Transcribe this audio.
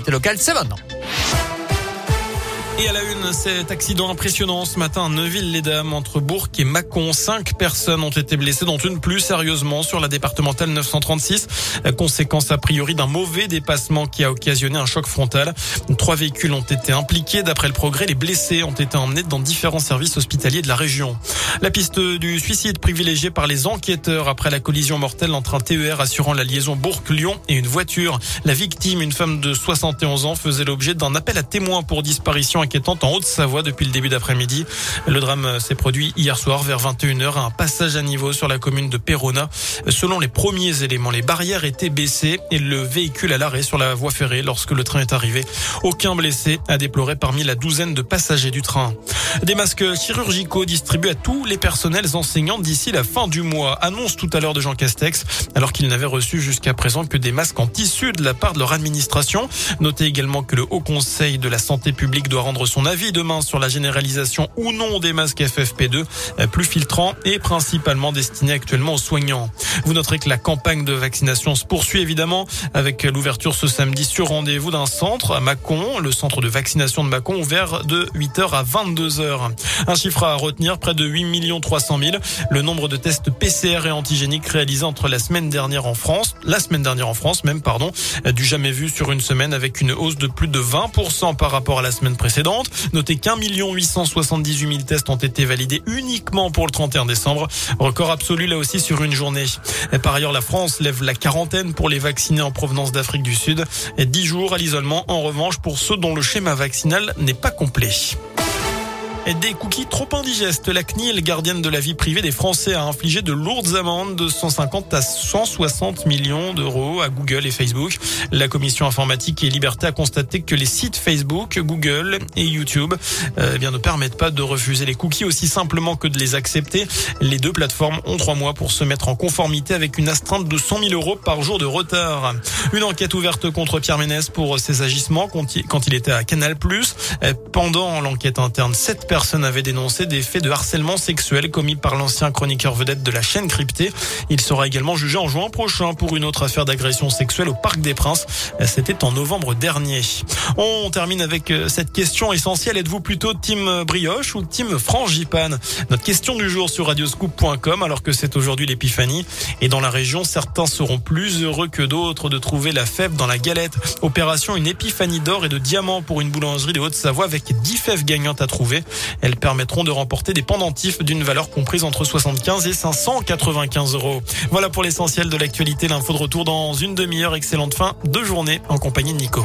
l'actualité locale, c'est maintenant. Et à la une, cet accident impressionnant ce matin à Neuville-les-Dames entre Bourg et Mâcon. Cinq personnes ont été blessées, dont une plus sérieusement sur la départementale 936. Conséquence a priori d'un mauvais dépassement qui a occasionné un choc frontal. Trois véhicules ont été impliqués. D'après le progrès, les blessés ont été emmenés dans différents services hospitaliers de la région. La piste du suicide privilégiée par les enquêteurs après la collision mortelle entre un TER assurant la liaison Bourg-Lyon et une voiture. La victime, une femme de 71 ans, faisait l'objet d'un appel à témoins pour disparition inquiétante en Haute-Savoie depuis le début d'après-midi. Le drame s'est produit hier soir vers 21h à un passage à niveau sur la commune de Perona. Selon les premiers éléments, les barrières étaient baissées et le véhicule à l'arrêt sur la voie ferrée lorsque le train est arrivé. Aucun blessé a déploré parmi la douzaine de passagers du train. Des masques chirurgicaux distribués à tous les personnels enseignants d'ici la fin du mois, annonce tout à l'heure de Jean Castex, alors qu'il n'avait reçu jusqu'à présent que des masques en tissu de la part de leur administration. Notez également que le Haut Conseil de la Santé publique doit rendre son avis demain sur la généralisation ou non des masques FFP2, plus filtrants et principalement destinés actuellement aux soignants. Vous noterez que la campagne de vaccination se poursuit évidemment avec l'ouverture ce samedi sur rendez-vous d'un centre à Mâcon, le centre de vaccination de Mâcon ouvert de 8h à 22h. Un chiffre à retenir, près de 8 300 000. Le nombre de tests PCR et antigéniques réalisés entre la semaine dernière en France, la semaine dernière en France même, pardon, du jamais vu sur une semaine avec une hausse de plus de 20% par rapport à la semaine précédente. Notez qu'un million 878 000 tests ont été validés uniquement pour le 31 décembre. Record absolu là aussi sur une journée. Par ailleurs, la France lève la quarantaine pour les vaccinés en provenance d'Afrique du Sud et 10 jours à l'isolement en revanche pour ceux dont le schéma vaccinal n'est pas complet. Des cookies trop indigestes. La CNIL, gardienne de la vie privée des Français, a infligé de lourdes amendes de 150 à 160 millions d'euros à Google et Facebook. La commission informatique et liberté a constaté que les sites Facebook, Google et YouTube euh, eh bien, ne permettent pas de refuser les cookies aussi simplement que de les accepter. Les deux plateformes ont trois mois pour se mettre en conformité avec une astreinte de 100 000 euros par jour de retard. Une enquête ouverte contre Pierre Ménès pour ses agissements quand il était à Canal+. Pendant l'enquête interne, sept personnes avaient dénoncé des faits de harcèlement sexuel commis par l'ancien chroniqueur vedette de la chaîne cryptée. Il sera également jugé en juin prochain pour une autre affaire d'agression sexuelle au Parc des Princes. C'était en novembre dernier. On termine avec euh, cette question essentielle. Êtes-vous plutôt team brioche ou team frangipane? Notre question du jour sur radioscoop.com alors que c'est aujourd'hui l'épiphanie. Et dans la région, certains seront plus heureux que d'autres de trouver la fève dans la galette. Opération une épiphanie d'or et de diamants pour une boulangerie de Haute-Savoie avec 10 fèves gagnantes à trouver. Elles permettront de remporter des pendentifs d'une valeur comprise entre 75 et 595 euros. Voilà pour l'essentiel de l'actualité. L'info de retour dans une demi-heure. Excellente fin de journée en compagnie de Nico.